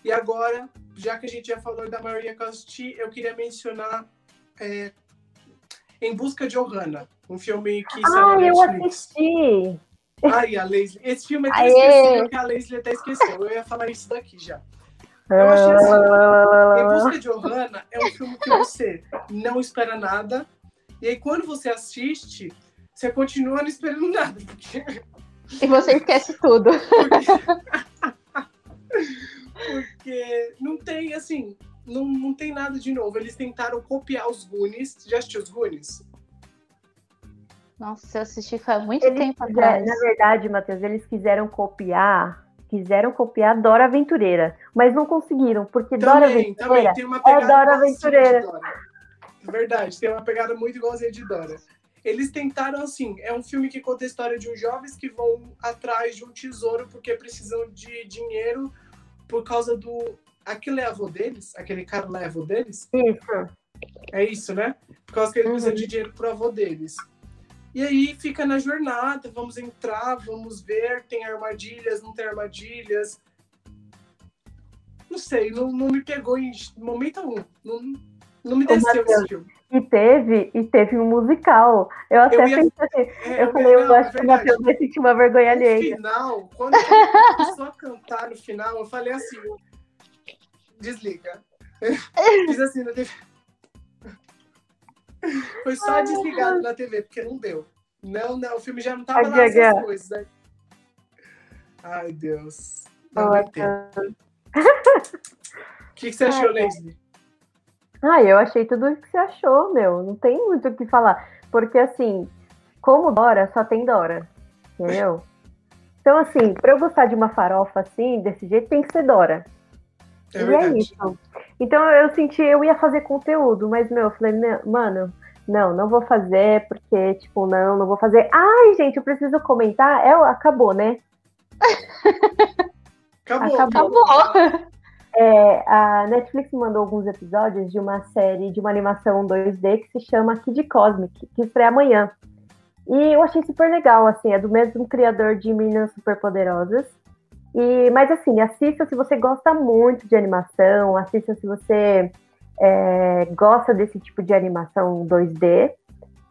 E agora, já que a gente já falou da Maria Costi, eu queria mencionar é, Em Busca de Ohana, um filme que Ah, eu Netflix. assisti. Ai, a Leslie. Esse filme é tão Aê! esquecível que a Leslie até esqueceu. Eu ia falar isso daqui já. Eu achei assim, Em Busca de Ohana é um filme que você não espera nada. E aí, quando você assiste, você continua não esperando nada. Porque, E você esquece tudo. porque não tem, assim, não, não tem nada de novo. Eles tentaram copiar os Goonies. Já assistiu os Goonies? Nossa, eu assisti faz muito Eles tempo quiseram- atrás. na verdade, Matheus, eles quiseram copiar, quiseram copiar Dora Aventureira, mas não conseguiram, porque Dora Também, também. Aventureira Tem uma pegada Dora Aventureira. Dora. Verdade, tem uma pegada muito igualzinha de Dora. eles tentaram assim, é um filme que conta a história de uns jovens que vão atrás de um tesouro porque precisam de dinheiro por causa do aquele é avô deles, aquele cara lá é avô deles? Isso. É isso, né? Por causa que eles precisam Uhum. de dinheiro pro avô deles. E aí fica na jornada, vamos entrar, vamos ver, tem armadilhas, não tem armadilhas. Não sei, não, não me pegou em momento algum. Não, não me desceu esse filme. E teve, e teve um musical. Eu até Eu ia- pensei assim, É, eu falei, eu não, acho que o. Matheus vai sentir uma vergonha No alheia. final, quando ele começou a cantar no final, eu falei assim: desliga. Fiz assim na TV. Foi só desligado na TV, porque não deu. Não, não, o filme já não tava lá essas coisas, né? Ai, Deus. Não. Matheus. O que, que você achou, Leslie? Ah, eu achei tudo o que você achou, meu. Não tem muito o que falar. Porque, assim, como Dora, só tem Dora. Entendeu? Então, assim, pra eu gostar de uma farofa assim, desse jeito, tem que ser Dora. É e é verdade. isso. Então, eu senti, eu ia fazer conteúdo, mas, meu, eu falei, "Não, mano, não, não vou fazer, porque, tipo, não, não vou fazer. Ai, gente, eu preciso comentar. É, acabou, né? Acabou. Acabou. É, a Netflix mandou alguns episódios de uma série de uma animação 2D que se chama Kid Cosmic, que estreia amanhã. E eu achei super legal, assim, é do mesmo criador de Meninas Superpoderosas. E, mas assim, assista se você gosta muito de animação, assista se você é, gosta desse tipo de animação 2D.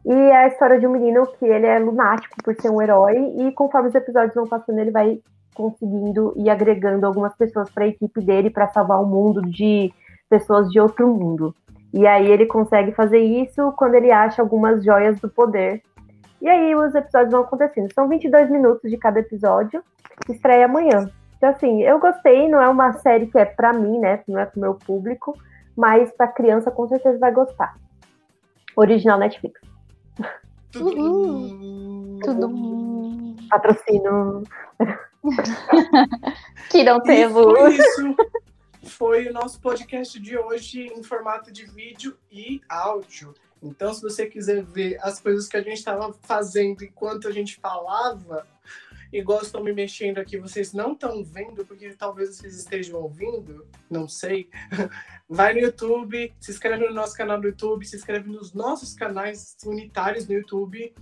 E é a história de um menino que ele é lunático por ser um herói, e conforme os episódios vão passando, ele vai conseguindo e agregando algumas pessoas para a equipe dele para salvar o mundo de pessoas de outro mundo. E aí ele consegue fazer isso quando ele acha algumas joias do poder. E aí os episódios vão acontecendo. São 22 minutos de cada episódio, que estreia amanhã. Então assim, eu gostei, não é uma série que é para mim, né, não é pro meu público, mas para criança com certeza vai gostar. Original Netflix. Tudo. Tudo. Patrocínio. Que não teve. foi isso. Foi o nosso podcast de hoje em formato de vídeo e áudio. Então, se você quiser ver as coisas que a gente estava fazendo enquanto a gente falava, igual estou me mexendo aqui, vocês não estão vendo, porque talvez vocês estejam ouvindo, não sei. Vai no YouTube, se inscreve no nosso canal do YouTube, se inscreve nos nossos canais unitários no YouTube.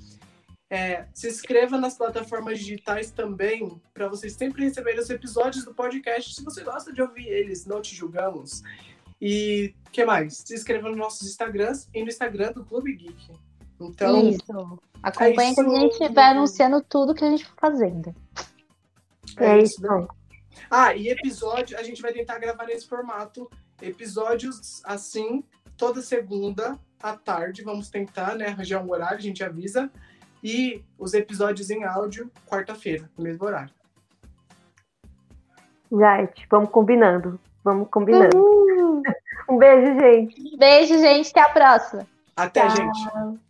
É, se inscreva nas plataformas digitais também, para vocês sempre receberem os episódios do podcast. Se você gosta de ouvir eles, não te julgamos. E que mais? Se inscreva nos nossos Instagrams e no Instagram do Clube Geek. Então, Isso. Acompanha que a gente vai anunciando tudo que a gente for fazendo. É isso. né? Ah, e episódio, a gente vai tentar gravar nesse formato. Episódios assim, toda segunda à tarde. Vamos tentar, né? Arranjar um horário, a gente avisa. E os episódios em áudio, quarta-feira, no mesmo horário. Gente, vamos combinando. Vamos combinando. Uhul. Um beijo, gente. Beijo, gente. Até a próxima. Até, Tchau. gente.